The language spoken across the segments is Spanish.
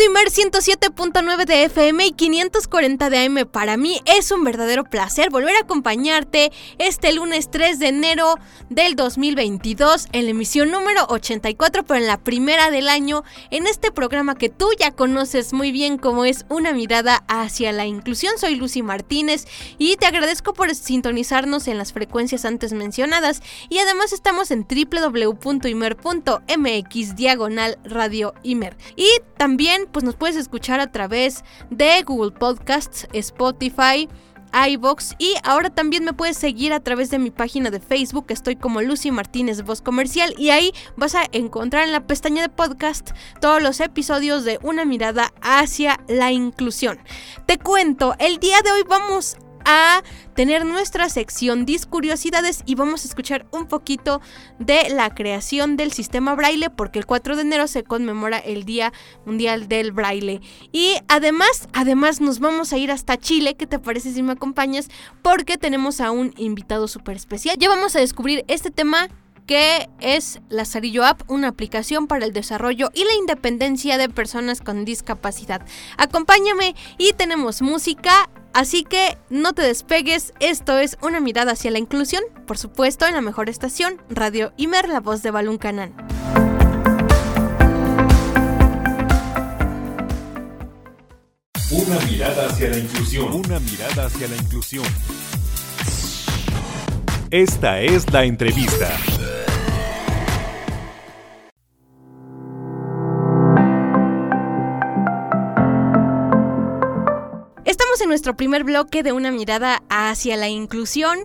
Imer 107.9 de FM y 540 de AM. Para mí es un verdadero placer volver a acompañarte este lunes 3 de enero del 2022 en la emisión número 84, pero en la primera del año, en este programa que tú ya conoces muy bien como es Una mirada hacia la inclusión. Soy Lucy Martínez y te agradezco por sintonizarnos en las frecuencias antes mencionadas y además estamos en www.imer.mx diagonal radio Imer. Y también pues nos puedes escuchar a través de Google Podcasts, Spotify, iBox y ahora también me puedes seguir a través de mi página de Facebook, estoy como Lucy Martínez Voz Comercial y ahí vas a encontrar en la pestaña de podcast todos los episodios de Una mirada hacia la inclusión. Te cuento, el día de hoy vamos a tener nuestra sección Discuriosidades y vamos a escuchar un poquito de la creación del sistema braille porque el 4 de enero se conmemora el Día Mundial del Braille. Y además, además nos vamos a ir hasta Chile, ¿qué te parece si me acompañas? Porque tenemos a un invitado súper especial. Ya vamos a descubrir este tema que es Lazarillo App, una aplicación para el desarrollo y la independencia de personas con discapacidad. Acompáñame y tenemos música, así que no te despegues, esto es una mirada hacia la inclusión, por supuesto en la mejor estación, Radio Imer, la voz de Balún Canán. Una mirada hacia la inclusión. Una mirada hacia la inclusión. Esta es la entrevista. Nuestro primer bloque de una mirada hacia la inclusión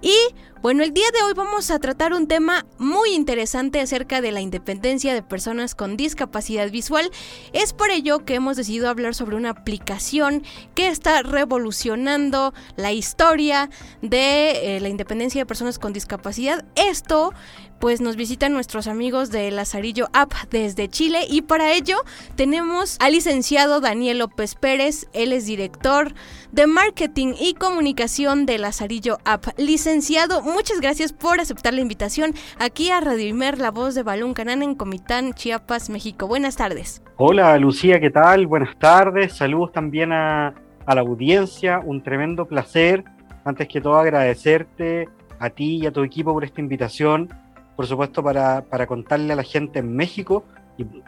y bueno, el día de hoy vamos a tratar un tema muy interesante acerca de la independencia de personas con discapacidad visual. Es por ello que hemos decidido hablar sobre una aplicación que está revolucionando la historia de eh, la independencia de personas con discapacidad. Esto pues nos visitan nuestros amigos de Lazarillo App desde Chile y para ello tenemos al licenciado Daniel López Pérez, él es director de marketing y comunicación de Lazarillo App. Licenciado, muchas gracias por aceptar la invitación aquí a Radio Imer, la voz de Balún Canán en Comitán, Chiapas, México. Buenas tardes. Hola Lucía, ¿qué tal? Buenas tardes, saludos también a, a la audiencia, un tremendo placer. Antes que todo agradecerte a ti y a tu equipo por esta invitación por supuesto, para, para contarle a la gente en México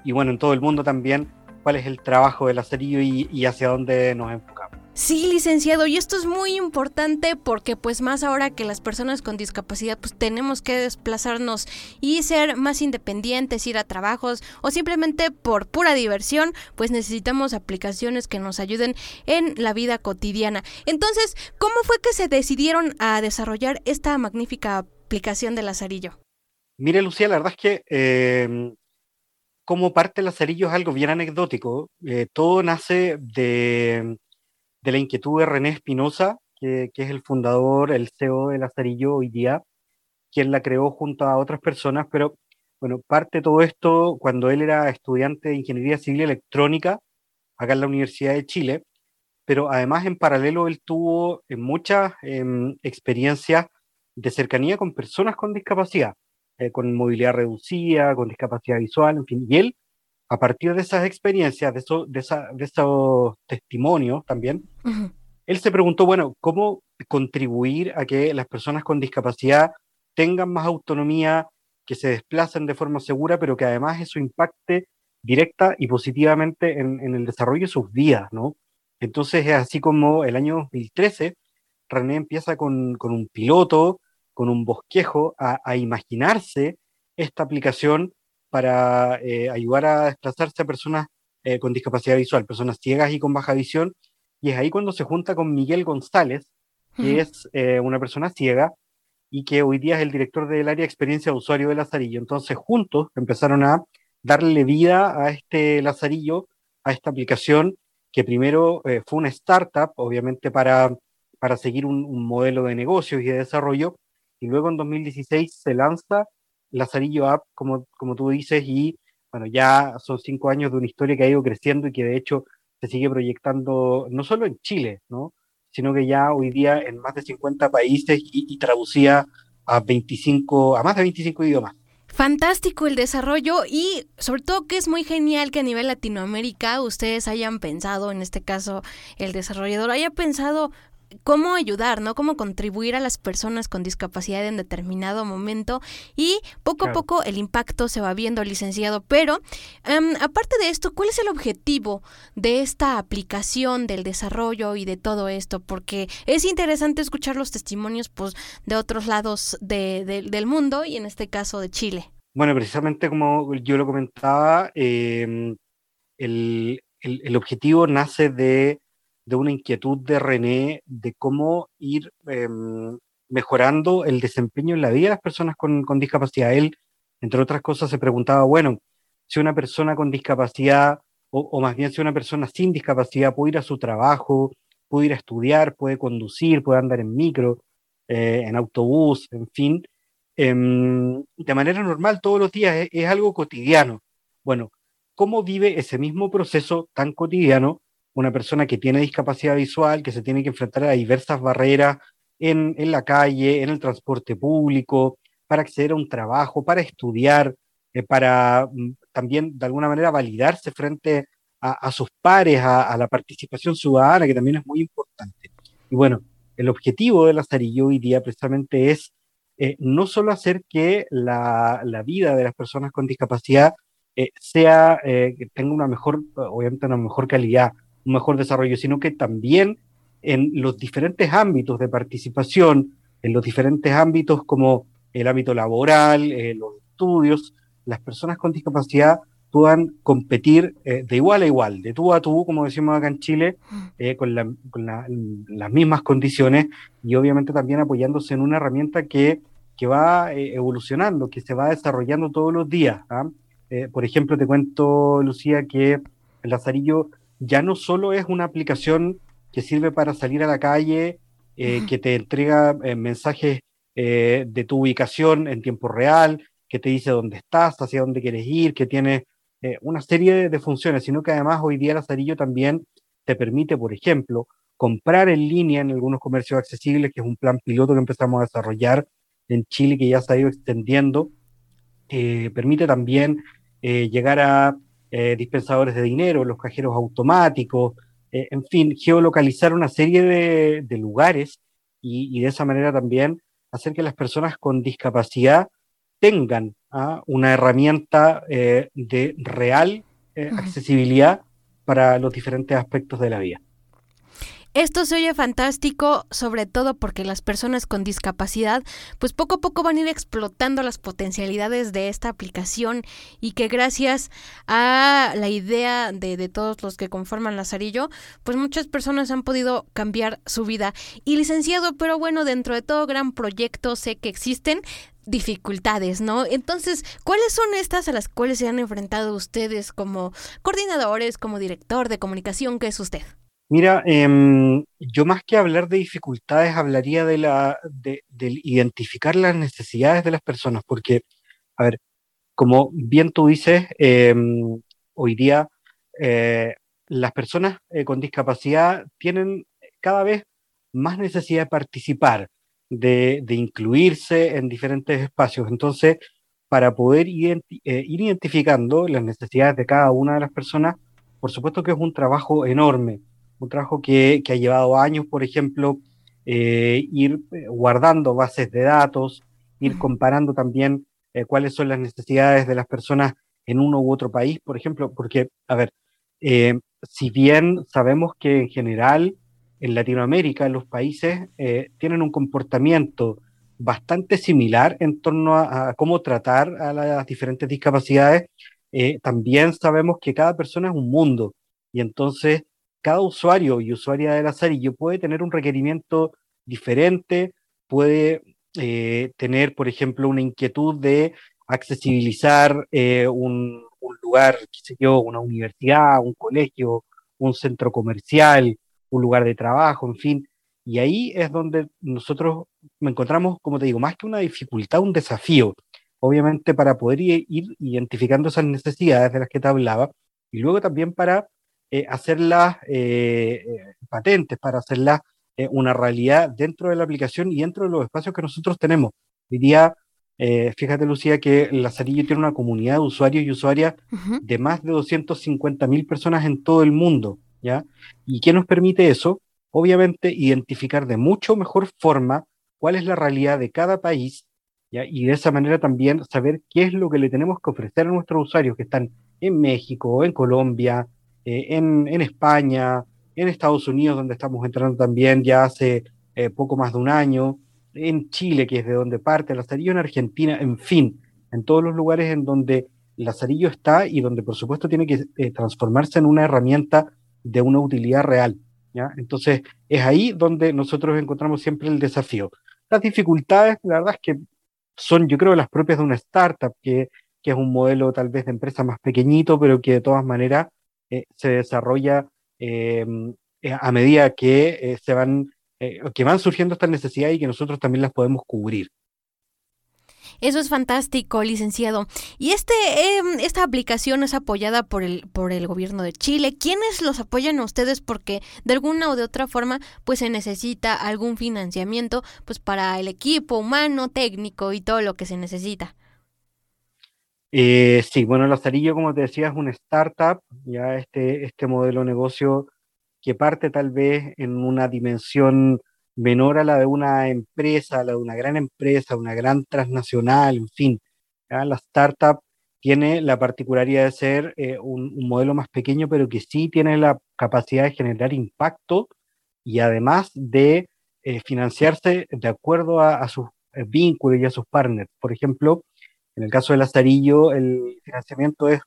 y, bueno, en todo el mundo también, cuál es el trabajo del acerillo y, hacia dónde nos enfocamos. Sí, licenciado, y esto es muy importante porque pues más ahora que las personas con discapacidad pues tenemos que desplazarnos y ser más independientes, ir a trabajos o simplemente por pura diversión, pues necesitamos aplicaciones que nos ayuden en la vida cotidiana. Entonces, ¿cómo fue que se decidieron a desarrollar esta magnífica aplicación de Lazarillo? Mire, Lucía, la verdad es que eh, como parte del Lazarillo es algo bien anecdótico. Eh, todo nace de, de, la inquietud de René Espinosa, que, que, es el fundador, el CEO de Lazarillo hoy día, quien la creó junto a otras personas, pero bueno, parte de todo esto cuando él era estudiante de Ingeniería Civil Electrónica acá en la Universidad de Chile, pero además en paralelo él tuvo eh, muchas eh, experiencias de cercanía con personas con discapacidad eh, con movilidad reducida, con discapacidad visual, en fin. Y él, a partir de esas experiencias, de, eso, de, esa, de esos testimonios también, uh -huh. él se preguntó, bueno, ¿cómo contribuir a que las personas con discapacidad tengan más autonomía, que se desplacen de forma segura, pero que además eso impacte directa y positivamente en, en el desarrollo de sus vidas, ¿no? Entonces es así como el año 2013 René empieza con, un piloto, con un bosquejo, a, imaginarse esta aplicación para eh, ayudar a desplazarse a personas eh, con discapacidad visual, personas ciegas y con baja visión. Y es ahí cuando se junta con Miguel González, que es eh, una persona ciega y que hoy día es el director del área de experiencia de usuario de Lazarillo. Entonces, juntos empezaron a darle vida a este Lazarillo, a esta aplicación, que primero fue una startup, obviamente para, para seguir un, modelo de negocios y de desarrollo, y luego en 2016 se lanza Lazarillo App, como, como tú dices, y bueno, ya son cinco años de una historia que ha ido creciendo y que de hecho se sigue proyectando no solo en Chile, ¿no? sino que ya hoy día en más de 50 países y, y traducía a 25, a más de 25 idiomas. Fantástico el desarrollo y sobre todo que es muy genial que a nivel Latinoamérica ustedes hayan pensado, en este caso el desarrollador haya pensado cómo ayudar, ¿no? Cómo contribuir a las personas con discapacidad en determinado momento y poco a poco el impacto se va viendo, licenciado. Pero, em, aparte de esto, ¿cuál es el objetivo de esta aplicación, del desarrollo y de todo esto? Porque es interesante escuchar los testimonios pues, de otros lados del mundo y en este caso de Chile. Bueno, precisamente como yo lo comentaba, em, el objetivo nace de de una inquietud de René de cómo ir em, mejorando el desempeño en la vida de las personas con, discapacidad. Él, entre otras cosas, se preguntaba, bueno, si una persona con discapacidad, o, más bien si una persona sin discapacidad puede ir a su trabajo, puede ir a estudiar, puede conducir, puede andar en micro, eh, en autobús, en fin, em, de manera normal todos los días, es algo cotidiano. Bueno, ¿cómo vive ese mismo proceso tan cotidiano una persona que tiene discapacidad visual, que se tiene que enfrentar a diversas barreras en, la calle, en el transporte público, para acceder a un trabajo, para estudiar, eh, para mm, también de alguna manera validarse frente a, sus pares, a, la participación ciudadana, que también es muy importante. Y bueno, el objetivo de Lazarillo hoy día precisamente es eh, no solo hacer que la, vida de las personas con discapacidad eh, sea, que tenga una mejor, obviamente una mejor calidad, un mejor desarrollo, sino que también en los diferentes ámbitos de participación, en los diferentes ámbitos como el ámbito laboral, eh, los estudios, las personas con discapacidad puedan competir eh, de igual a igual, de tú a tú, como decimos acá en Chile, eh, con, las mismas condiciones y obviamente también apoyándose en una herramienta que, que va evolucionando, que se va desarrollando todos los días. ¿ah? por ejemplo, te cuento, Lucía, que el Lazarillo ya no solo es una aplicación que sirve para salir a la calle, eh, que te entrega eh, mensajes eh, de tu ubicación en tiempo real, que te dice dónde estás, hacia dónde quieres ir, que tiene una serie de, funciones, sino que además hoy día Lazarillo también te permite, por ejemplo, comprar en línea en algunos comercios accesibles, que es un plan piloto que empezamos a desarrollar en Chile, que ya se ha ido extendiendo. permite también llegar a eh, dispensadores de dinero, los cajeros automáticos, eh, en fin, geolocalizar una serie de, lugares y, de esa manera también hacer que las personas con discapacidad tengan ¿ah? una herramienta eh, de real accesibilidad para los diferentes aspectos de la vida. Esto se oye fantástico, sobre todo porque las personas con discapacidad, pues poco a poco van a ir explotando las potencialidades de esta aplicación y que gracias a la idea de, todos los que conforman Lazarillo, pues muchas personas han podido cambiar su vida. Y licenciado, pero bueno, dentro de todo gran proyecto sé que existen dificultades, ¿no? Entonces, ¿cuáles son estas a las cuales se han enfrentado ustedes como coordinadores, como director de comunicación? ¿Qué es usted? Mira, em, yo más que hablar de dificultades, hablaría de, la, de, identificar las necesidades de las personas, porque, a ver, como bien tú dices, em, hoy día eh, las personas eh, con discapacidad tienen cada vez más necesidad de participar, de, incluirse en diferentes espacios. Entonces, para poder eh, ir identificando las necesidades de cada una de las personas, por supuesto que es un trabajo enorme un trabajo que, ha llevado años, por ejemplo, eh, ir eh, guardando bases de datos, ir comparando también eh, cuáles son las necesidades de las personas en uno u otro país, por ejemplo, porque, a ver, si bien sabemos que en general en Latinoamérica los países tienen un comportamiento bastante similar en torno a, cómo tratar a las diferentes discapacidades. También sabemos que cada persona es un mundo y entonces cada usuario y usuaria del Lazarillo puede tener un requerimiento diferente, puede eh, tener, por ejemplo, una inquietud de accesibilizar un, un, lugar, qué sé yo, una universidad, un colegio, un centro comercial, un lugar de trabajo, en fin. Y ahí es donde nosotros encontramos, como te digo, más que una dificultad, un desafío, obviamente para poder ir, identificando esas necesidades de las que te hablaba, y luego también para eh, hacerlas eh, eh, patentes, para hacerlas una realidad dentro de la aplicación y dentro de los espacios que nosotros tenemos. Diría, fíjate Lucía, que Lazarillo tiene una comunidad de usuarios y usuarias de más de 250 mil personas en todo el mundo. ¿Y qué nos permite eso? Obviamente identificar de mucho mejor forma cuál es la realidad de cada país, Y de esa manera también saber qué es lo que le tenemos que ofrecer a nuestros usuarios que están en México, en Colombia, eh, en, España, en Estados Unidos, donde estamos entrando también ya hace eh, poco más de un año, en Chile, que es de donde parte Lazarillo, en Argentina, en fin, en todos los lugares en donde Lazarillo está y donde por supuesto tiene que eh, transformarse en una herramienta de una utilidad real. ¿ya? Entonces, es ahí donde nosotros encontramos siempre el desafío. Las dificultades, la verdad es que son, yo creo, las propias de una startup, que, que es un modelo tal vez de empresa más pequeñito, pero que de todas maneras eh, se desarrolla eh, a medida que eh, se van, que van surgiendo estas necesidades y que nosotros también las podemos cubrir. Eso es fantástico, licenciado. Y este, em, esta aplicación es apoyada por el, por el gobierno de Chile. ¿Quiénes los apoyan a ustedes? Porque de alguna o de otra forma, pues se necesita algún financiamiento, pues para el equipo humano, técnico y todo lo que se necesita. Eh, sí, bueno, Lazarillo, como te decía, es una startup, ya este, este modelo de negocio que parte tal vez en una dimensión menor a la de una empresa, la de una gran empresa, una gran transnacional, en fin. La startup tiene la particularidad de ser eh, un, modelo más pequeño, pero que sí tiene la capacidad de generar impacto y además de eh, financiarse de acuerdo a, sus eh, vínculos y a sus partners. Por ejemplo, en el caso de Lazarillo, el financiamiento es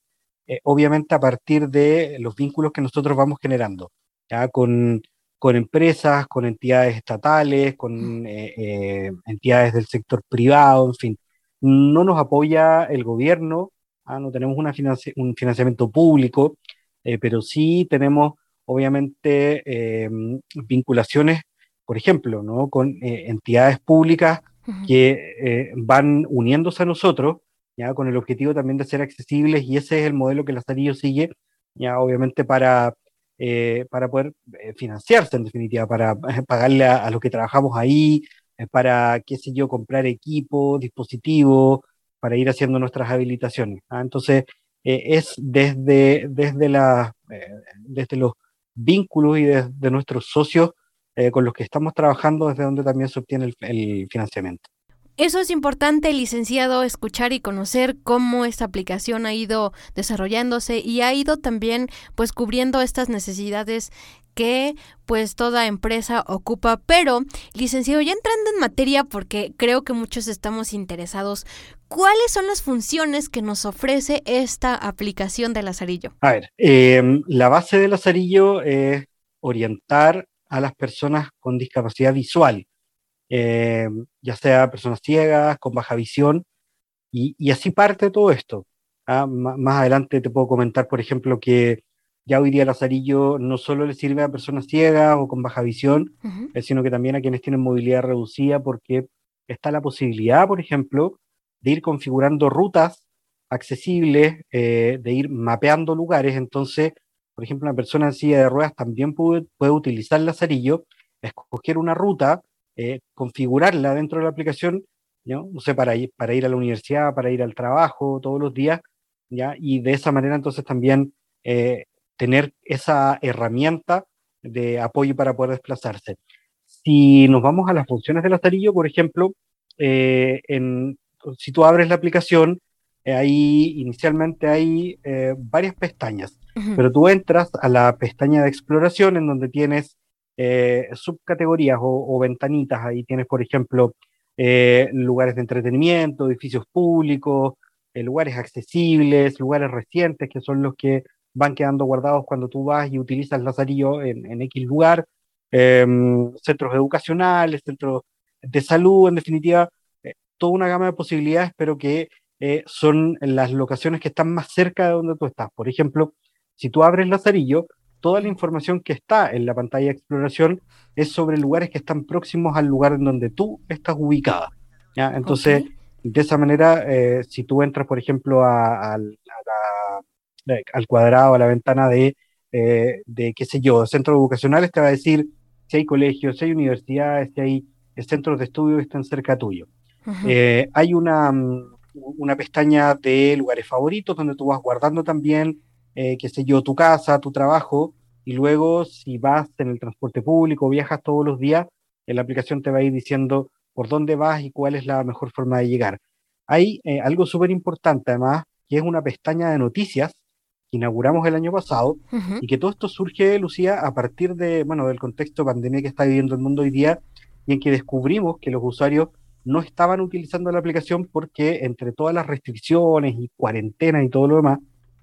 obviamente a partir de los vínculos que nosotros vamos generando, ya con con empresas, con entidades estatales, con eh, eh, entidades del sector privado, en fin. No nos apoya el gobierno, no tenemos un financiamiento público, eh, pero sí tenemos obviamente vinculaciones, por ejemplo, ¿no? con entidades públicas que van uniéndose a nosotros, ya con el objetivo también de ser accesibles, y ese es el modelo que la Lazarillo sigue, ya obviamente para eh, para poder eh, financiarse en definitiva, para eh, pagarle a, los que trabajamos ahí, para, qué sé yo, comprar equipo, dispositivos, para ir haciendo nuestras habilitaciones. ¿ah? Entonces, es desde, desde, la, desde los vínculos y desde nuestros socios con los que estamos trabajando, desde donde también se obtiene el financiamiento. Eso es importante, licenciado, escuchar y conocer cómo esta aplicación ha ido desarrollándose y ha ido también pues cubriendo estas necesidades que pues toda empresa ocupa. Pero, licenciado, ya entrando en materia porque creo que muchos estamos interesados, ¿cuáles son las funciones que nos ofrece esta aplicación de Lazarillo? A ver, em, la base de Lazarillo es orientar a las personas con discapacidad visual eh, ya sea personas ciegas, con baja visión, y, así parte todo esto. ¿ah? más adelante te puedo comentar, por ejemplo, que ya hoy día Lazarillo no solo le sirve a personas ciegas o con baja visión, eh, sino que también a quienes tienen movilidad reducida, porque está la posibilidad, por ejemplo, de ir configurando rutas accesibles, eh, de ir mapeando lugares. Entonces, por ejemplo, una persona en silla de ruedas también puede, puede utilizar Lazarillo, escoger una ruta eh, configurarla dentro de la aplicación, ¿no? sé, para ir, para ir a la universidad, para ir al trabajo todos los días, ¿ya? Y de esa manera entonces también eh, tener esa herramienta de apoyo para poder desplazarse. Si nos vamos a las funciones del astarillo, por ejemplo, eh, si tú abres la aplicación, ahí inicialmente hay varias pestañas, pero tú entras a la pestaña de exploración en donde tienes eh, subcategorías o, ventanitas. Ahí tienes, por ejemplo, eh, lugares de entretenimiento, edificios públicos, eh, lugares accesibles, lugares recientes, que son los que van quedando guardados cuando tú vas y utilizas Lazarillo en, en X lugar, em, centros educacionales, centros de salud, en definitiva, toda una gama de posibilidades, pero que son las locaciones que están más cerca de donde tú estás. Por ejemplo, si tú abres Lazarillo, toda la información que está en la pantalla de exploración es sobre lugares que están próximos al lugar en donde tú estás ubicada. ¿ya? Entonces, de esa manera, eh, si tú entras, por ejemplo, al cuadrado, a la ventana de, eh, de, qué sé yo, centros educacionales, te va a decir si hay colegios, si hay universidades, si hay centros de estudio que están cerca tuyo. Eh, hay una, una pestaña de lugares favoritos donde tú vas guardando también eh, qué sé yo, tu casa, tu trabajo, y luego si vas en el transporte público, viajas todos los días, la aplicación te va a ir diciendo por dónde vas y cuál es la mejor forma de llegar. Hay eh, algo súper importante además, que es una pestaña de noticias que inauguramos el año pasado y que todo esto surge, Lucía, a partir de, bueno, del contexto de pandemia que está viviendo el mundo hoy día y en que descubrimos que los usuarios no estaban utilizando la aplicación porque entre todas las restricciones y cuarentena y todo lo demás,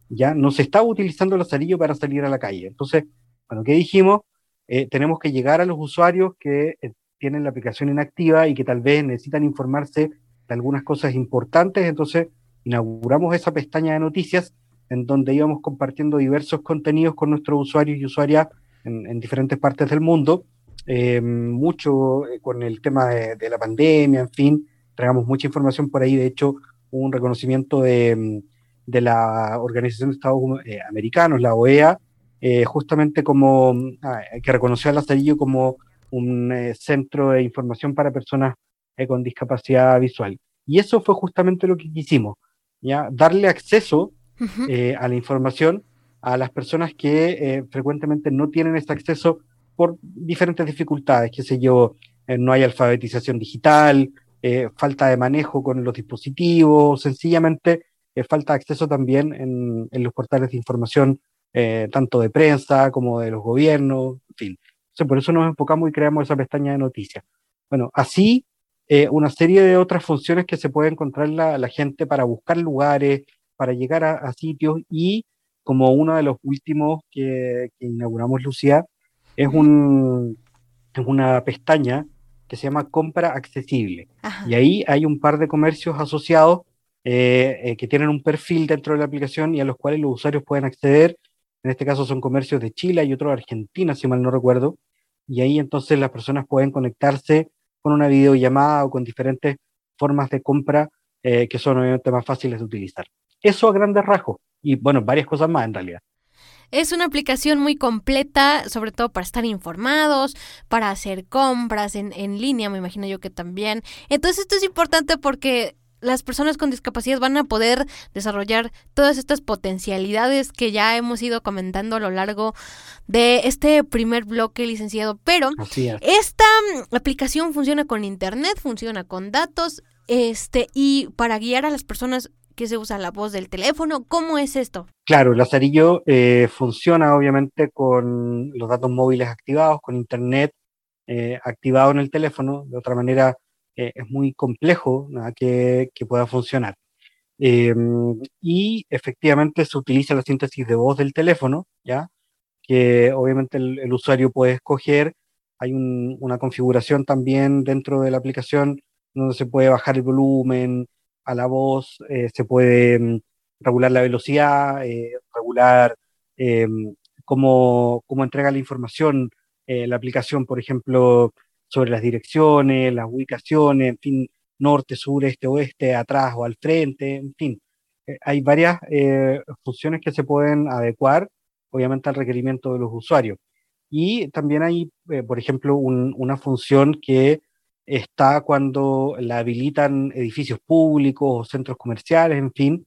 ya no se estaba utilizando el lazarillo para salir a la calle. Entonces, bueno, ¿qué dijimos? Eh, tenemos que llegar a los usuarios que eh, tienen la aplicación inactiva y que tal vez necesitan informarse de algunas cosas importantes. Entonces, inauguramos esa pestaña de noticias en donde íbamos compartiendo diversos contenidos con nuestros usuarios y usuarias en, diferentes partes del mundo. Eh, mucho con el tema de, la pandemia, en fin, traigamos mucha información por ahí. De hecho, un reconocimiento de de la Organización de Estados eh, Americanos, la OEA, eh, justamente como ah, que reconoció a Lazarillo como un eh, centro de información para personas con discapacidad visual. Y eso fue justamente lo que quisimos, ¿ya? darle acceso a la información a las personas que frecuentemente no tienen este acceso por diferentes dificultades, qué sé yo, no hay alfabetización digital, falta de manejo con los dispositivos, sencillamente falta acceso también en, los portales de información, eh, tanto de prensa como de los gobiernos, en fin. por eso nos enfocamos y creamos esa pestaña de noticias. Bueno, así eh, una serie de otras funciones que se puede encontrar la, la gente para buscar lugares, para llegar a, sitios y como uno de los últimos que, inauguramos, Lucía, es, un, es una pestaña que se llama compra accesible. Y ahí hay un par de comercios asociados eh, eh, que tienen un perfil dentro de la aplicación y a los cuales los usuarios pueden acceder. En este caso son comercios de Chile y otro de Argentina, si mal no recuerdo. Y ahí entonces las personas pueden conectarse con una videollamada o con diferentes formas de compra eh, que son obviamente más fáciles de utilizar. Eso a grandes rasgos. Y bueno, varias cosas más en realidad. Es una aplicación muy completa, sobre todo para estar informados, para hacer compras en, en línea, me imagino yo que también. Entonces esto es importante porque las personas con discapacidad van a poder desarrollar todas estas potencialidades que ya hemos ido comentando a lo largo de este primer bloque, licenciado. Pero esta mm, aplicación funciona con internet, funciona con datos, este, y para guiar a las personas que se usa la voz del teléfono, ¿cómo es esto? Claro, Lazarillo eh, funciona obviamente con los datos móviles activados, con internet eh, activado en el teléfono, de otra manera eh, es muy complejo que, pueda funcionar. Em, y efectivamente se utiliza la síntesis de voz del teléfono, ¿ya? que obviamente el, usuario puede escoger. Hay una configuración también dentro de la aplicación donde se puede bajar el volumen a la voz, eh, se puede em, regular la velocidad, eh, regular em, cómo, cómo, entrega la información la aplicación, por ejemplo, sobre las direcciones, las ubicaciones, en fin, norte, sur, este, oeste, atrás o al frente, en fin. Eh, hay varias eh, funciones que se pueden adecuar, obviamente, al requerimiento de los usuarios. Y también hay, eh, por ejemplo, una función que está cuando la habilitan edificios públicos o centros comerciales, en fin,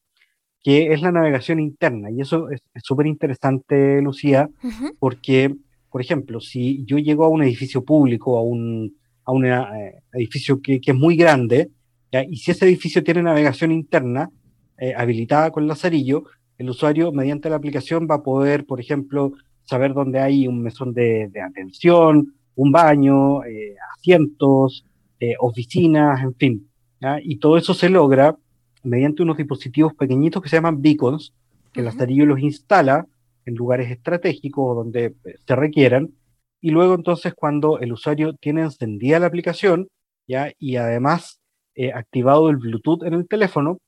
que es la navegación interna. Y eso es súper interesante, Lucía, porque por ejemplo, si yo llego a un edificio público, a un, a un eh, edificio que, que, es muy grande, y si ese edificio tiene navegación interna eh, habilitada con Lazarillo, el usuario mediante la aplicación va a poder, por ejemplo, saber dónde hay un mesón de, de atención, un baño, asientos, oficinas, en fin. Y todo eso se logra mediante unos dispositivos pequeñitos que se llaman beacons, que el Lazarillo los instala en lugares estratégicos donde se requieran, y luego entonces cuando el usuario tiene encendida la aplicación, ¿ya? y además eh, activado el Bluetooth en el teléfono,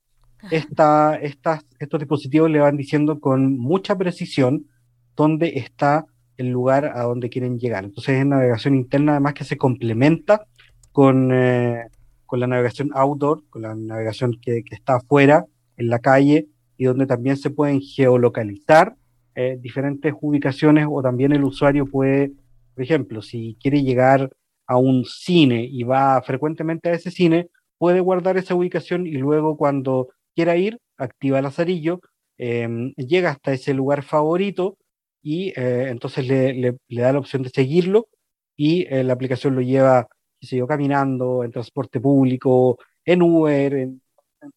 esta, estos dispositivos le van diciendo con mucha precisión dónde está el lugar a donde quieren llegar. Entonces es navegación interna además que se complementa con, eh, con la navegación outdoor, con la navegación que, que, está afuera, en la calle, y donde también se pueden geolocalizar eh, diferentes ubicaciones o también el usuario puede, por ejemplo, si quiere llegar a un cine y va frecuentemente a ese cine, puede guardar esa ubicación y luego cuando quiera ir, activa el azarillo, em, llega hasta ese lugar favorito y eh, entonces le, da la opción de seguirlo y eh, la aplicación lo lleva, qué sé yo, caminando, en transporte público, en Uber, en,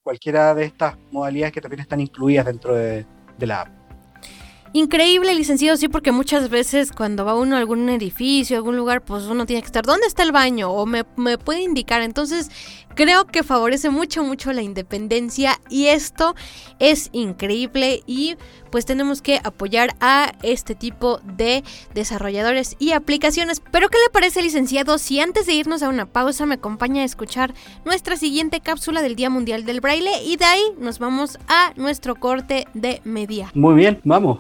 cualquiera de estas modalidades que también están incluidas dentro de la app. Increíble, licenciado, sí, porque muchas veces cuando va uno a algún edificio, algún lugar, pues uno tiene que estar, ¿dónde está el baño? O me, me puede indicar. Entonces, creo que favorece mucho, mucho la independencia y esto es increíble y pues tenemos que apoyar a este tipo de desarrolladores y aplicaciones. Pero ¿qué le parece, licenciado, si antes de irnos a una pausa me acompaña a escuchar nuestra siguiente cápsula del Día Mundial del Braille y de ahí nos vamos a nuestro corte de media? Muy bien, vamos.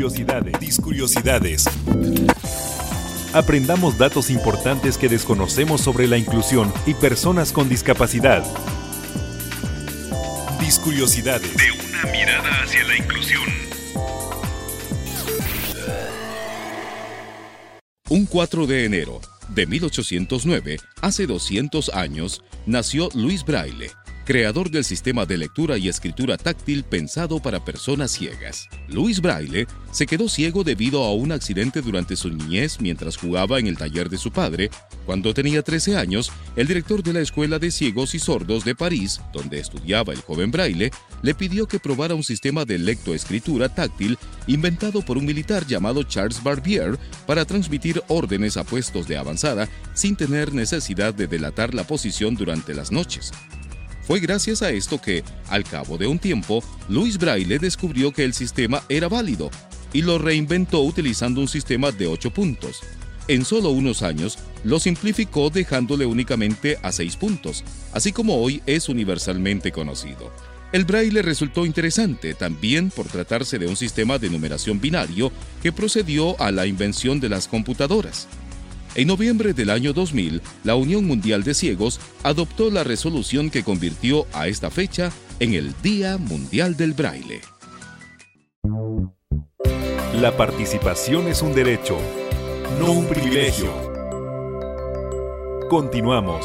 Discuriosidades. Discuriosidades. Aprendamos datos importantes que desconocemos sobre la inclusión y personas con discapacidad. Discuriosidades. De una mirada hacia la inclusión. Un 4 de enero de 1809, hace 200 años, nació Luis Braille creador del sistema de lectura y escritura táctil pensado para personas ciegas. Luis Braille se quedó ciego debido a un accidente durante su niñez mientras jugaba en el taller de su padre. Cuando tenía 13 años, el director de la Escuela de Ciegos y Sordos de París, donde estudiaba el joven Braille, le pidió que probara un sistema de lectoescritura táctil inventado por un militar llamado Charles Barbier para transmitir órdenes a puestos de avanzada sin tener necesidad de delatar la posición durante las noches. Fue gracias a esto que, al cabo de un tiempo, Louis Braille descubrió que el sistema era válido y lo reinventó utilizando un sistema de 8 puntos. En solo unos años, lo simplificó dejándole únicamente a 6 puntos, así como hoy es universalmente conocido. El braille resultó interesante también por tratarse de un sistema de numeración binario que procedió a la invención de las computadoras. En noviembre del año 2000, la Unión Mundial de Ciegos adoptó la resolución que convirtió a esta fecha en el Día Mundial del Braille. La participación es un derecho, no un privilegio. Continuamos.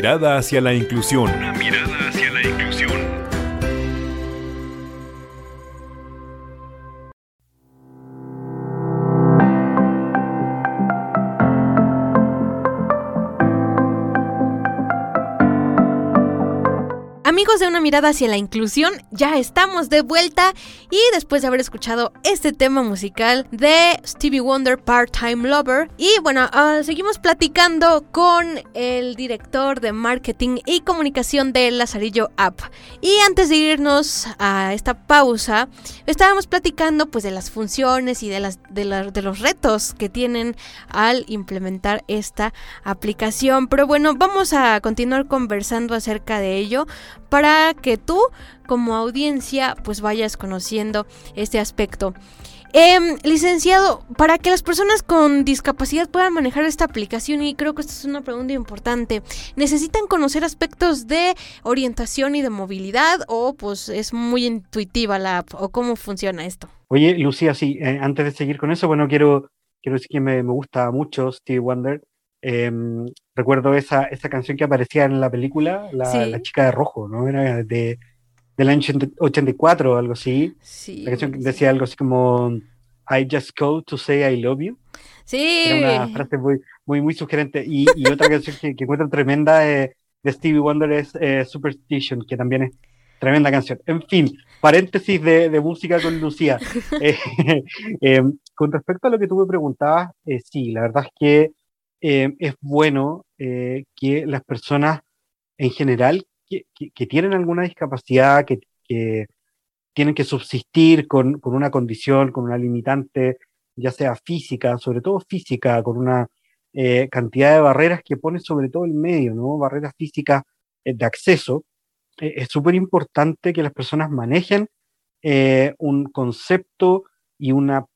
Mirada hacia la inclusión. Una mirada hacia la inclusión. amigos de Una Mirada hacia la Inclusión, ya estamos de vuelta y después de haber escuchado este tema musical de Stevie Wonder Part-Time Lover y bueno, uh, seguimos platicando con el director de marketing y comunicación de Lazarillo App. Y antes de irnos a esta pausa, estábamos platicando pues de las funciones y de, las, de los retos que tienen al implementar esta aplicación. Pero bueno, vamos a continuar conversando acerca de ello para que tú como audiencia pues vayas conociendo este aspecto. Em, licenciado, para que las personas con discapacidad puedan manejar esta aplicación, y creo que esta es una pregunta importante, ¿necesitan conocer aspectos de orientación y de movilidad o pues es muy intuitiva la app o cómo funciona esto? Oye, Lucía, sí, eh, antes de seguir con eso, bueno, quiero, quiero decir que me, me gusta mucho Steve Wonder. Em, recuerdo esa, esa canción que aparecía en la película, la, chica de rojo, ¿no? Era de, del año 84 o algo así. la canción decía algo así como I just called to say I love you. Sí. Era una frase muy, muy, muy sugerente. Y, otra canción que, que, encuentro tremenda de Stevie Wonder es eh, Superstition, que también es tremenda canción. En fin, paréntesis de, música con Lucía. Eh, em, con respecto a lo que tú me preguntabas, eh, sí, la verdad es que eh, es bueno eh, que las personas en general que, tienen alguna discapacidad, que, tienen que subsistir con, una condición, con una limitante, ya sea física, sobre todo física, con una eh, cantidad de barreras que pone sobre todo el medio, ¿no? Barreras físicas de acceso. es súper importante que las personas manejen un concepto y una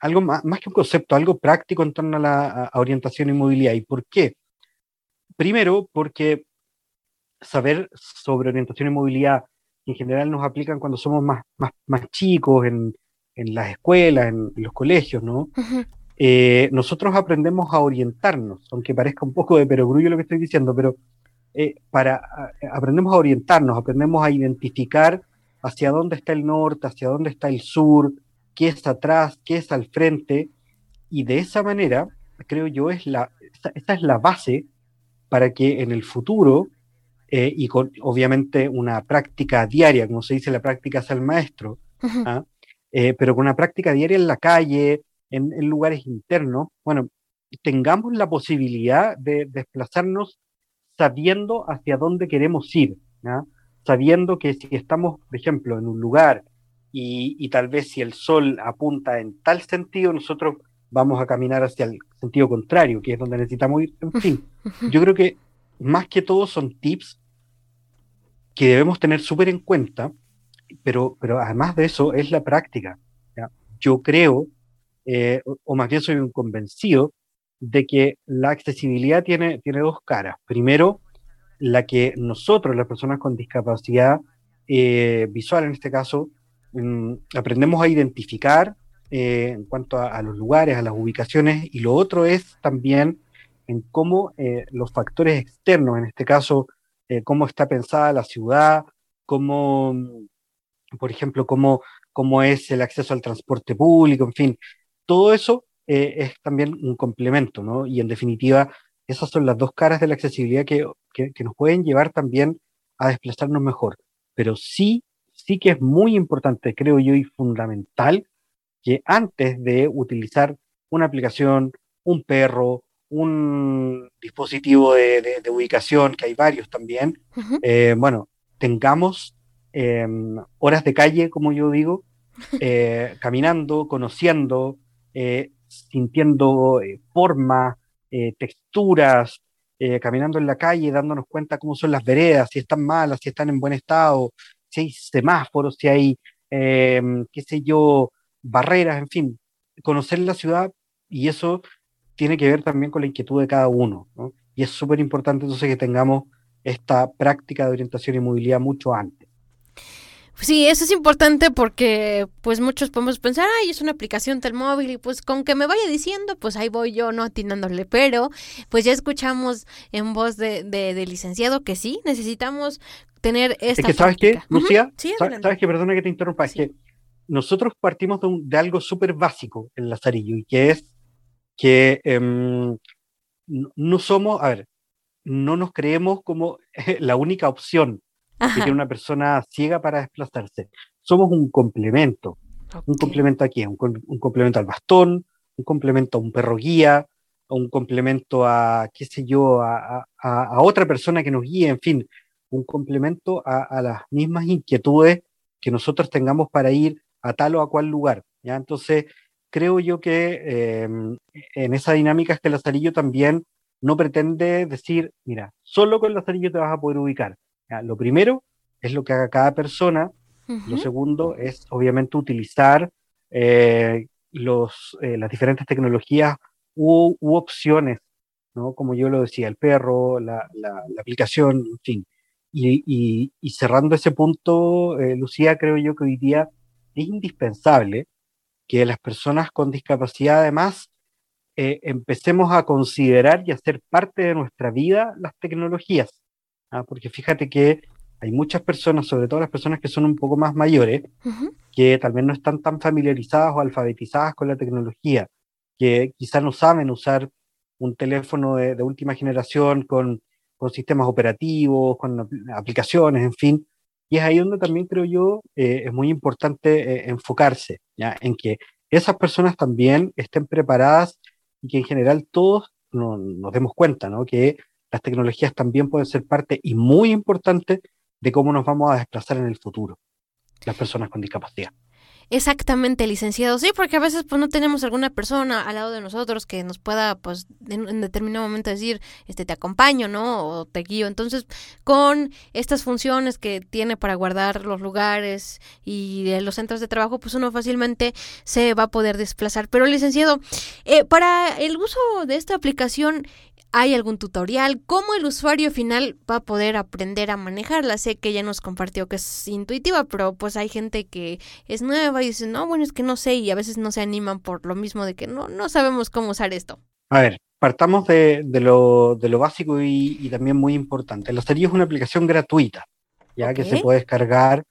algo más, que un concepto, algo práctico en torno a la orientación y movilidad. ¿Y por qué? Primero, porque saber sobre orientación y movilidad en general nos aplican cuando somos más, más, más chicos, en, en las escuelas, en, los colegios, ¿no? Eh, nosotros aprendemos a orientarnos, aunque parezca un poco de perogrullo lo que estoy diciendo, pero eh, para, aprendemos a orientarnos, aprendemos a identificar hacia dónde está el norte, hacia dónde está el sur, qué es atrás, qué es al frente, y de esa manera, creo yo, es la, esta, es la base para que en el futuro, eh, y con obviamente una práctica diaria, como se dice, la práctica es el maestro, ¿ah? eh, pero con una práctica diaria en la calle, en, lugares internos, bueno, tengamos la posibilidad de desplazarnos sabiendo hacia dónde queremos ir, ¿ah? sabiendo que si estamos, por ejemplo, en un lugar y, tal vez si el sol apunta en tal sentido, nosotros vamos a caminar hacia el sentido contrario, que es donde necesitamos ir. En fin, yo creo que más que todo son tips que debemos tener súper en cuenta, pero, pero además de eso es la práctica. Yo creo, eh, o, más bien soy un convencido, de que la accesibilidad tiene, tiene dos caras. Primero, la que nosotros, las personas con discapacidad eh, visual en este caso, Mm, aprendemos a identificar eh, en cuanto a, los lugares, a las ubicaciones, y lo otro es también en cómo eh, los factores externos, en este caso, eh, cómo está pensada la ciudad, cómo, por ejemplo, cómo, cómo es el acceso al transporte público, en fin, todo eso es también un complemento, ¿no? Y en definitiva, esas son las dos caras de la accesibilidad que, que, que nos pueden llevar también a desplazarnos mejor. Pero sí sí que es muy importante, creo yo, y fundamental que antes de utilizar una aplicación, un perro, un dispositivo de, ubicación, que hay varios también, eh, bueno, tengamos em, horas de calle, como yo digo, eh, caminando, conociendo, eh, sintiendo formas, texturas, caminando en la calle, dándonos cuenta cómo son las veredas, si están malas, si están en buen estado, si hay semáforos, si hay, eh, qué sé yo, barreras, en fin, conocer la ciudad y eso tiene que ver también con la inquietud de cada uno. ¿no? Y es súper importante entonces que tengamos esta práctica de orientación y movilidad mucho antes. Sí, eso es importante porque pues muchos podemos pensar, ay, es una aplicación del móvil y pues con que me vaya diciendo, pues ahí voy yo, no atinándole, pero pues ya escuchamos en voz de, de, licenciado que sí, necesitamos tener esta Es que, ¿sabes qué, Lucía? ¿Sabes qué? Perdona que te interrumpa, es que nosotros partimos de, algo súper básico en Lazarillo y que es que em, no somos, a ver, no nos creemos como la única opción que tiene una persona ciega para desplazarse. Somos un complemento. Un complemento aquí, un, un complemento al bastón, un complemento a un perro guía, un complemento a, qué sé yo, a, a, otra persona que nos guíe, en fin, un complemento a, las mismas inquietudes que nosotros tengamos para ir a tal o a cual lugar. ¿ya? Entonces, creo yo que em, en esa dinámica es que el Lazarillo también no pretende decir, mira, solo con el Lazarillo te vas a poder ubicar. Lo primero es lo que haga cada persona. Lo segundo es, obviamente, utilizar eh, los, eh, las diferentes tecnologías u, opciones, ¿no? Como yo lo decía, el perro, la, la, aplicación, en fin. Y, y, cerrando ese punto, eh, Lucía, creo yo que hoy día es indispensable que las personas con discapacidad además eh, empecemos a considerar y hacer parte de nuestra vida las tecnologías. ¿ah? Porque fíjate que hay muchas personas, sobre todo las personas que son un poco más mayores, que tal vez no están tan familiarizadas o alfabetizadas con la tecnología, que quizás no saben usar un teléfono de, última generación con, con, sistemas operativos, con aplicaciones, en fin. Y es ahí donde también creo yo eh, es muy importante eh, enfocarse, ¿ya? en que esas personas también estén preparadas y que en general todos nos demos cuenta ¿no? que las tecnologías también pueden ser parte y muy importante de cómo nos vamos a desplazar en el futuro, las personas con discapacidad. Exactamente, licenciado. Sí, porque a veces pues no tenemos alguna persona al lado de nosotros que nos pueda pues en, determinado momento decir, este te acompaño, ¿no? O te guío. Entonces, con estas funciones que tiene para guardar los lugares y los centros de trabajo, pues uno fácilmente se va a poder desplazar. Pero licenciado, eh, para el uso de esta aplicación, ¿Hay algún tutorial? ¿Cómo el usuario final va a poder aprender a manejarla? Sé que ya nos compartió que es intuitiva, pero pues hay gente que es nueva y dice, no, bueno, es que no sé y a veces no se animan por lo mismo de que no, no sabemos cómo usar esto. A ver, partamos de, lo, de lo, básico y, también muy importante. La serie es una aplicación gratuita, ya que se puede descargar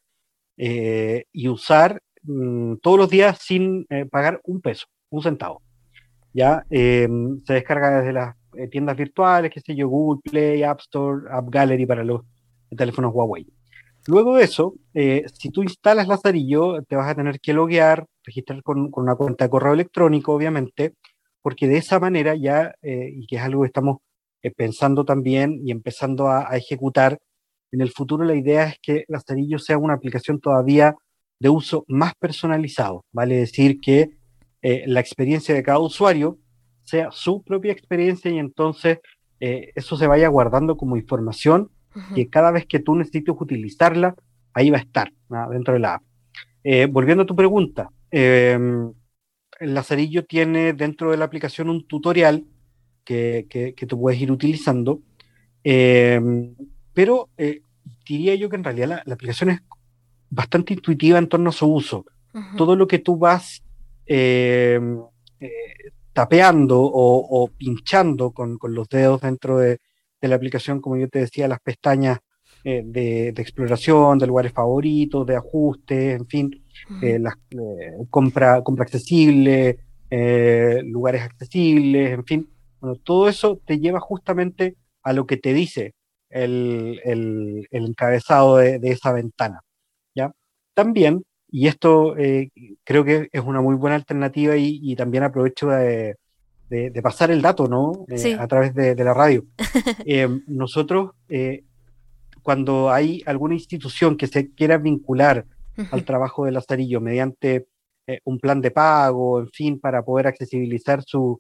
eh, y usar mm, todos los días sin eh, pagar un peso, un centavo. Ya eh, se descarga desde las eh, tiendas virtuales, qué sé yo, Google Play, App Store, App Gallery para los teléfonos Huawei. Luego de eso, eh, si tú instalas Lazarillo, te vas a tener que loguear, registrar con, una cuenta de correo electrónico, obviamente, porque de esa manera ya, eh, y que es algo que estamos pensando también y empezando a, ejecutar, en el futuro la idea es que Lazarillo sea una aplicación todavía de uso más personalizado, vale decir que la experiencia de cada usuario sea su propia experiencia y entonces eh, eso se vaya guardando como información que cada vez que tú necesites utilizarla, ahí va a estar dentro de la app. Eh, volviendo a tu pregunta, em, el Lazarillo tiene dentro de la aplicación un tutorial que, que, tú puedes ir utilizando, em, pero eh, diría yo que en realidad la, aplicación es bastante intuitiva en torno a su uso. Todo lo que tú vas em, tapeando o, pinchando con, los dedos dentro de, la aplicación, como yo te decía, las pestañas eh, de, exploración, de lugares favoritos, de ajustes, en fin, eh, las, eh, compra, compra accesible, lugares accesibles, en fin. Bueno, todo eso te lleva justamente a lo que te dice el, encabezado de, de, esa ventana. ¿ya? También y esto eh, creo que es una muy buena alternativa y, también aprovecho de, pasar el dato, ¿no? Eh, a través de, la radio. Eh, nosotros, cuando hay alguna institución que se quiera vincular al trabajo de Lazarillo mediante un plan de pago, en fin, para poder accesibilizar sus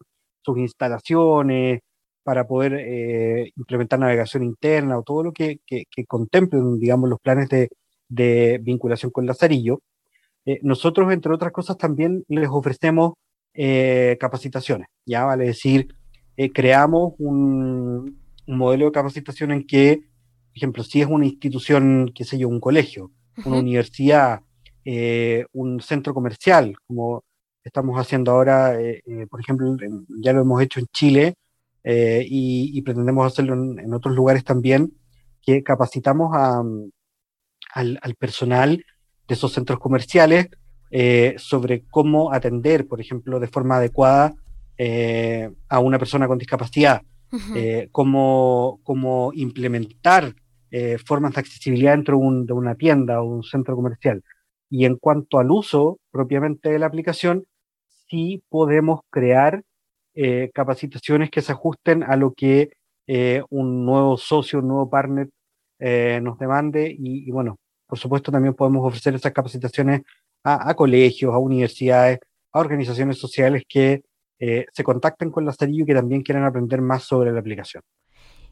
instalaciones, para poder implementar navegación interna o todo lo que, que, contemplen, digamos, los planes de, de vinculación con Lazarillo, eh, nosotros, entre otras cosas, también les ofrecemos eh, capacitaciones, ¿ya? Vale decir, eh, creamos un, modelo de capacitación en que, por ejemplo, si es una institución, qué sé yo, un colegio, una universidad, un centro comercial, como estamos haciendo ahora, por ejemplo, ya lo hemos hecho en Chile y, pretendemos hacerlo en, otros lugares también, que capacitamos al, al personal de esos centros comerciales eh, sobre cómo atender, por ejemplo, de forma adecuada eh, a una persona con discapacidad, eh, cómo, implementar eh, formas de accesibilidad dentro de, una tienda o un centro comercial. Y en cuanto al uso propiamente de la aplicación, sí podemos crear eh, capacitaciones que se ajusten a lo que eh, un nuevo socio, un nuevo partner nos demande. Y, bueno, por supuesto también podemos ofrecer esas capacitaciones a, colegios, a universidades, a organizaciones sociales que se contacten con la Lazarillo y que también quieran aprender más sobre la aplicación.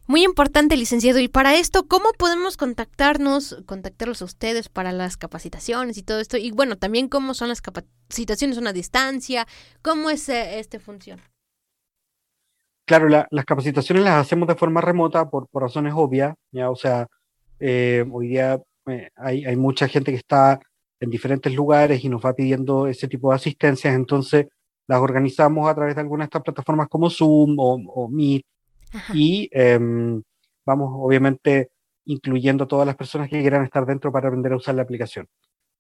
Muy importante, licenciado. Y para esto, ¿cómo podemos contactarnos, contactarlos a ustedes para las capacitaciones y todo esto? Y bueno, también cómo son las capacitaciones a una distancia, cómo es eh, este función. Claro, las capacitaciones las hacemos de forma remota por, razones obvias, ¿ya? O sea, eh, hoy día eh, hay, mucha gente que está en diferentes lugares y nos va pidiendo ese tipo de asistencias, entonces las organizamos a través de algunas de estas plataformas como Zoom o, o Meet y em, vamos obviamente incluyendo a todas las personas que quieran estar dentro para aprender a usar la aplicación.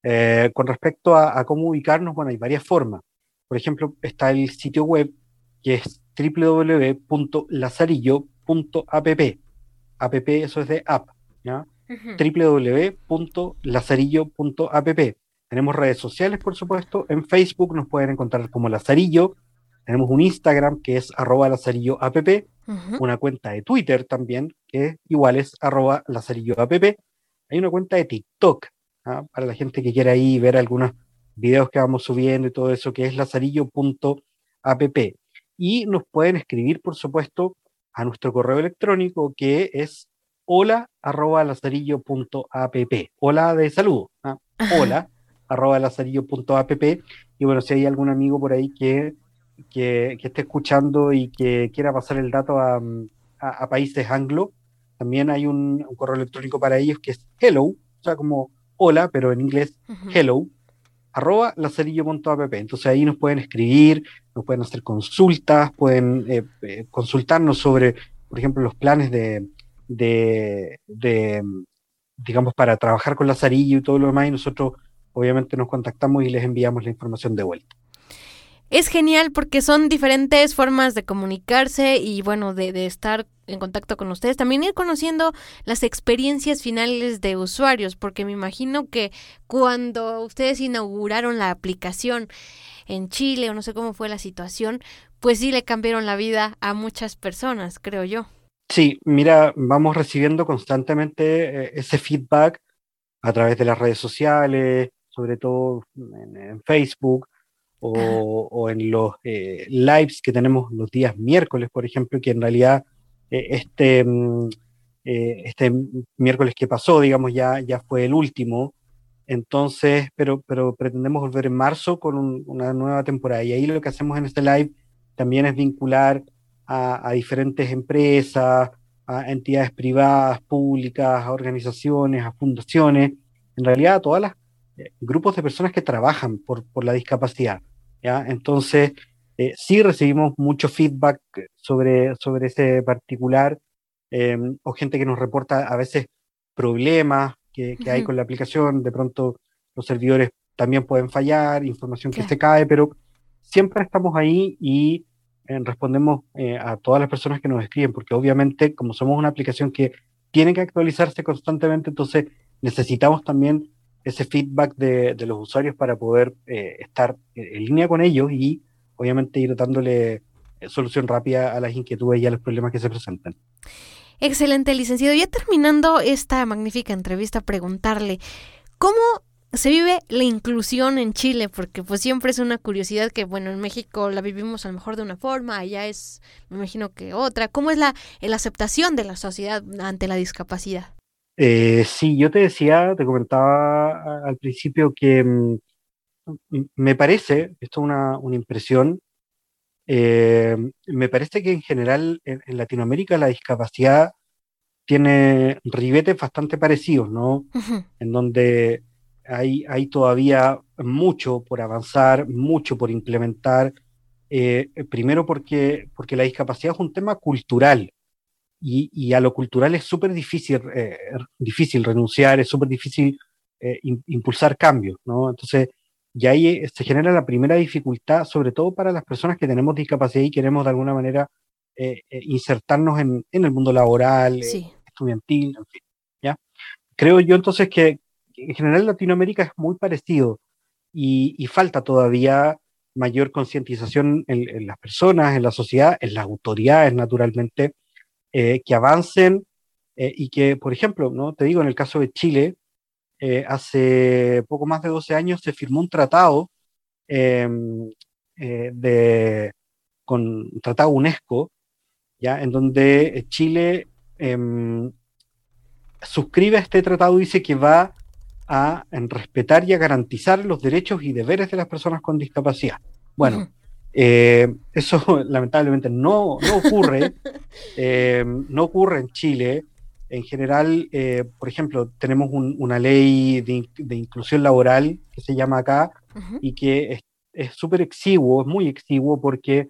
Eh, con respecto a, cómo ubicarnos, bueno, hay varias formas. Por ejemplo, está el sitio web que es www.lazarillo.app. App, eso es de app, ¿ya? www.lazarillo.app. Tenemos redes sociales, por supuesto. En Facebook nos pueden encontrar como Lazarillo. Tenemos un Instagram que es arroba lazarilloapp una cuenta de Twitter también, que igual es arroba lazarilloapp. Hay una cuenta de TikTok, ¿ah? para la gente que quiera ahí ver algunos videos que vamos subiendo y todo eso, que es lazarillo.app. Y nos pueden escribir, por supuesto, a nuestro correo electrónico que es hola arroba lazarillo.app. Hola de saludo. ¿ah? Hola arroba lazarillo.app. Y bueno, si hay algún amigo por ahí que que, esté escuchando y que quiera pasar el dato a, países anglo, también hay un, correo electrónico para ellos que es hello, o sea, como hola, pero en inglés hello, arroba lacerillo.app. Entonces ahí nos pueden escribir, nos pueden hacer consultas, pueden eh, eh, consultarnos sobre, por ejemplo, los planes de, de, digamos, para trabajar con Lazarillo y todo lo demás, y nosotros obviamente nos contactamos y les enviamos la información de vuelta es genial porque son diferentes formas de comunicarse y bueno, de, estar en contacto con ustedes. También ir conociendo las experiencias finales de usuarios, porque me imagino que cuando ustedes inauguraron la aplicación en Chile o no sé cómo fue la situación, pues sí le cambiaron la vida a muchas personas, creo yo. Sí, mira, vamos recibiendo constantemente eh, ese feedback a través de las redes sociales, sobre todo en Facebook o, en los eh, lives que tenemos los días miércoles, por ejemplo, que en realidad eh, este, mm, eh, este miércoles que pasó, digamos, ya, ya fue el último. Entonces, pero, pero pretendemos volver en marzo con una nueva temporada. Y ahí lo que hacemos en este live también es vincular a, a diferentes empresas, a entidades privadas, públicas, a organizaciones, a fundaciones, en realidad a todas las grupos de personas que trabajan por, por la discapacidad. Entonces, eh, sí recibimos mucho feedback sobre, sobre ese particular, em, o gente que nos reporta a veces problemas que, hay con la aplicación, de pronto los servidores también pueden fallar, información que se cae, pero siempre estamos ahí y eh, respondemos eh, a todas las personas que nos escriben, porque obviamente como somos una aplicación que tiene que actualizarse constantemente, entonces necesitamos también ese feedback de, los usuarios para poder eh, estar en línea con ellos y obviamente ir dándole eh, solución rápida a las inquietudes y a los problemas que se presentan. Excelente, licenciado. Ya terminando esta magnífica entrevista, preguntarle, ¿cómo se vive la inclusión en Chile? Porque pues siempre es una curiosidad que, bueno, en México la vivimos a lo mejor de una forma, allá es, me imagino que otra. ¿Cómo es la, la aceptación de la sociedad ante la discapacidad? Eh, sí, yo te decía, te comentaba al principio que mm, me parece, esto es una, impresión, eh, me parece que en general en, Latinoamérica la discapacidad tiene ribetes bastante parecidos, ¿no? En donde hay, hay todavía mucho por avanzar, mucho por implementar, eh, primero porque, porque la discapacidad es un tema cultural, y, a lo cultural es súper difícil, eh, difícil renunciar, es súper difícil eh, impulsar cambios, ¿no? Entonces, ya ahí eh, se genera la primera dificultad, sobre todo para las personas que tenemos discapacidad y queremos de alguna manera insertarnos en, el mundo laboral, estudiantil, en fin, ¿ya? creo yo entonces que en general Latinoamérica es muy parecido y, falta todavía mayor concientización en, las personas, en la sociedad, en las autoridades, naturalmente, eh, que avancen eh, y que, por ejemplo, ¿no? te digo, en el caso de Chile, eh, hace poco más de 12 años se firmó un tratado em, de, con un tratado UNESCO, ¿ya? en donde Chile em, suscribe a este tratado, dice que va a respetar y a garantizar los derechos y deberes de las personas con discapacidad. Bueno, eh, eso lamentablemente no, no ocurre, eh, no ocurre en Chile. En general, eh, por ejemplo, tenemos una ley de, inclusión laboral que se llama acá y que es súper exiguo, es muy exiguo porque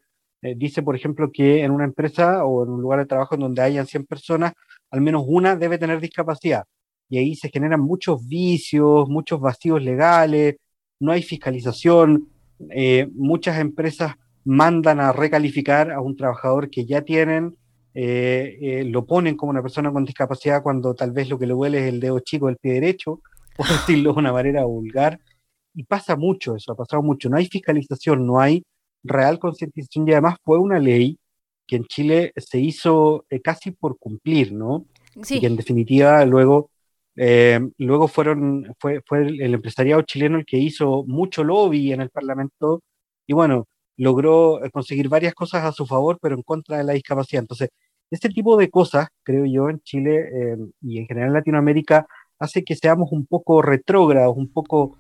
dice, por ejemplo, que en una empresa o en un lugar de trabajo en donde hayan 100 personas, al menos una debe tener discapacidad y ahí se generan muchos vicios, muchos vacíos legales, no hay fiscalización, eh, muchas empresas mandan a recalificar a un trabajador que ya tienen, eh, eh, lo ponen como una persona con discapacidad cuando tal vez lo que le duele es el dedo chico del pie derecho, por decirlo de una manera vulgar, y pasa mucho eso, ha pasado mucho, no hay fiscalización, no hay real concientización y además fue una ley que en Chile se hizo casi por cumplir, ¿no? Sí. Y que en definitiva luego eh, luego fueron, fue, fue el, empresariado chileno el que hizo mucho lobby en el Parlamento y bueno, logró eh, conseguir varias cosas a su favor, pero en contra de la discapacidad. Entonces, este tipo de cosas, creo yo, en Chile eh, y en general en Latinoamérica, hace que seamos un poco retrógrados, un poco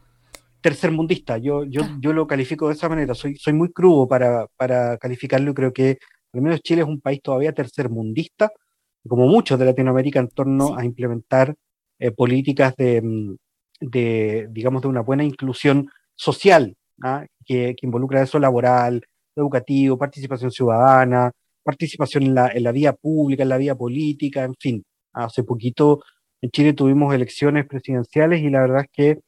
tercermundistas. Yo, yo, yo lo califico de esa manera, soy, soy muy crudo para, para calificarlo y creo que al menos Chile es un país todavía tercermundista, como muchos de Latinoamérica, en torno a implementar eh, políticas mm, de, digamos, de una buena inclusión social, ¿ah? que, que, involucra eso laboral, educativo, participación ciudadana, participación en la, en la vía pública, en la vía política, en fin. Hace poquito en Chile tuvimos elecciones presidenciales y la verdad es que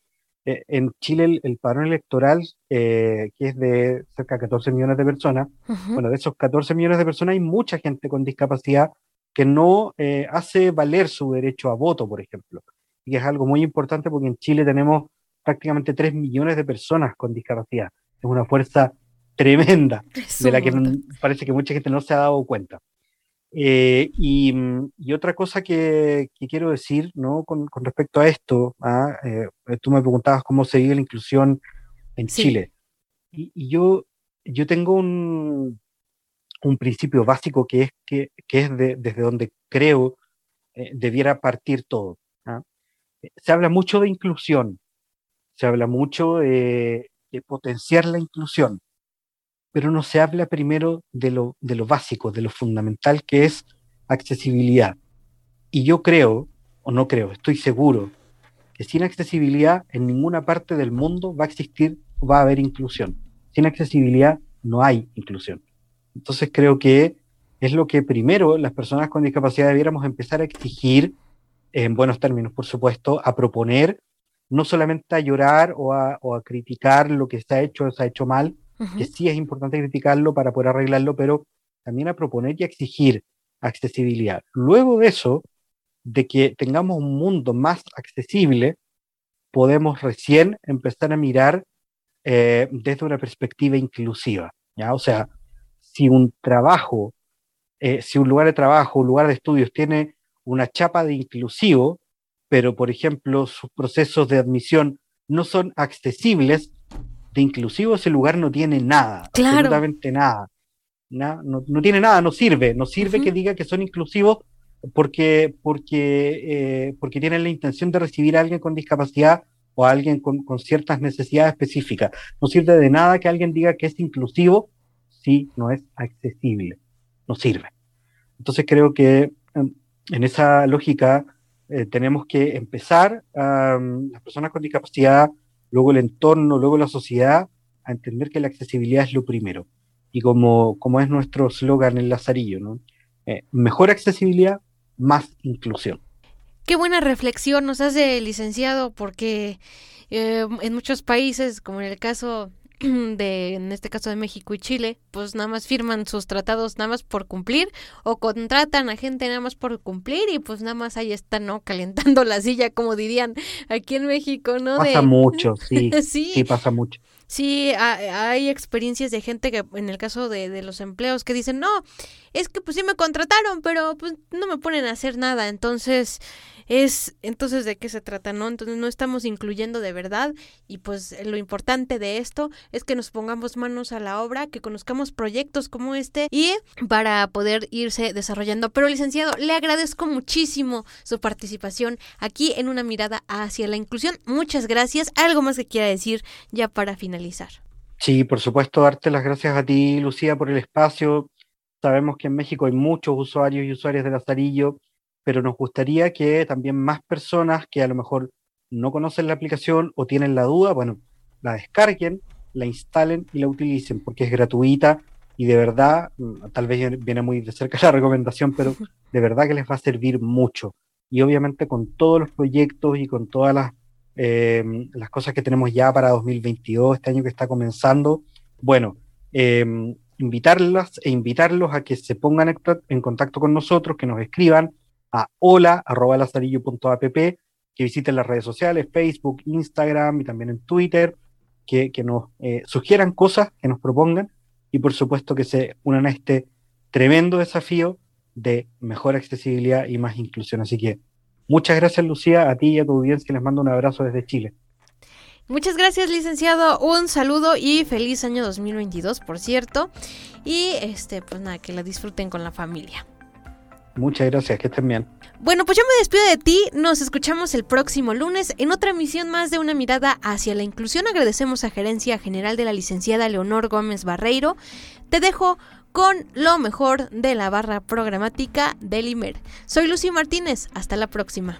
eh, en Chile el, padrón electoral, eh, que es de cerca de 14 millones de personas, bueno, de esos 14 millones de personas hay mucha gente con discapacidad que no eh, hace valer su derecho a voto, por ejemplo. Y es algo muy importante porque en Chile tenemos prácticamente 3 millones de personas con discapacidad. Es una fuerza tremenda de la que parece que mucha gente no se ha dado cuenta. Eh, y, otra cosa que, quiero decir ¿no? con, respecto a esto, ¿ah? eh, tú me preguntabas cómo se vive la inclusión en Chile. Y, y, yo, yo tengo un, un principio básico que es, que, es desde donde creo eh, debiera partir todo. ¿ah? Se habla mucho de inclusión, se habla mucho de, potenciar la inclusión, pero no se habla primero de lo, de lo básico, de lo fundamental que es accesibilidad. Y yo creo, o no creo, estoy seguro, que sin accesibilidad en ninguna parte del mundo va a existir, va a haber inclusión. Sin accesibilidad no hay inclusión. Entonces creo que es lo que primero las personas con discapacidad debiéramos empezar a exigir, en buenos términos, por supuesto, a proponer, no solamente a llorar o a, criticar lo que se ha hecho o se ha hecho mal, que sí es importante criticarlo para poder arreglarlo, pero también a proponer y a exigir accesibilidad. Luego de eso, de que tengamos un mundo más accesible, podemos recién empezar a mirar eh, desde una perspectiva inclusiva. ¿ya? O sea, si un trabajo, eh, si un lugar de trabajo, un lugar de estudios tiene una chapa de inclusivo, pero por ejemplo sus procesos de admisión no son accesibles, de inclusivo ese lugar no tiene nada, absolutamente nada. No, no, tiene nada, no sirve, no sirve que diga que son inclusivos porque, porque, eh, porque tienen la intención de recibir a alguien con discapacidad o a alguien con, con, ciertas necesidades específicas. No sirve de nada que alguien diga que es inclusivo no es accesible, no sirve. Entonces creo que em, en esa lógica eh, tenemos que empezar a las personas con discapacidad, luego el entorno, luego la sociedad, a entender que la accesibilidad es lo primero. Y como, como es nuestro eslogan en Lazarillo. Eh, mejor accesibilidad, más inclusión. Qué buena reflexión nos hace, licenciado, porque eh, en muchos países, como en el caso de, en este caso de México y Chile, pues nada más firman sus tratados nada más por cumplir o contratan a gente nada más por cumplir y pues nada más ahí están, ¿no? Calentando la silla, como dirían aquí en México, ¿no? Pasa mucho, sí, sí. Sí, pasa mucho. Sí, hay experiencias de gente que, en el caso de, de, los empleos, que dicen, no, es que pues sí me contrataron, pero pues no me ponen a hacer nada. Entonces, es entonces de qué se trata, ¿no? Entonces no estamos incluyendo de verdad y pues lo importante de esto es que nos pongamos manos a la obra, que conozcamos proyectos como este y para poder irse desarrollando. Pero licenciado, le agradezco muchísimo su participación aquí en una mirada hacia la inclusión. Muchas gracias. ¿Algo más que quiera decir ya para finalizar? Sí, por supuesto, darte las gracias a ti, Lucía, por el espacio. Sabemos que en México hay muchos usuarios y usuarias de Lazarillo pero nos gustaría que también más personas que a lo mejor no conocen la aplicación o tienen la duda, bueno, la descarguen, la instalen y la utilicen, porque es gratuita y de verdad, mm, tal vez viene muy de cerca la recomendación, pero de verdad que les va a servir mucho. Y obviamente con todos los proyectos y con todas las, em, las cosas que tenemos ya para 2022, este año que está comenzando, bueno, em, invitarlas e invitarlos a que se pongan en contacto con nosotros, que nos escriban, a hola.lazarillo.app, que visiten las redes sociales, Facebook, Instagram y también en Twitter, que, nos eh, sugieran cosas, que nos propongan y por supuesto que se unan a este tremendo desafío de mejor accesibilidad y más inclusión. Así que muchas gracias Lucía, a ti y a tu audiencia, les mando un abrazo desde Chile. Muchas gracias, licenciado. Un saludo y feliz año 2022, por cierto. Y este, pues nada, que la disfruten con la familia. Muchas gracias, que estén bien. Bueno, pues yo me despido de ti. Nos escuchamos el próximo lunes en otra emisión más de una mirada hacia la inclusión. Agradecemos a Gerencia General de la licenciada Leonor Gómez Barreiro. Te dejo con lo mejor de la barra programática del IMER. Soy Lucy Martínez. Hasta la próxima.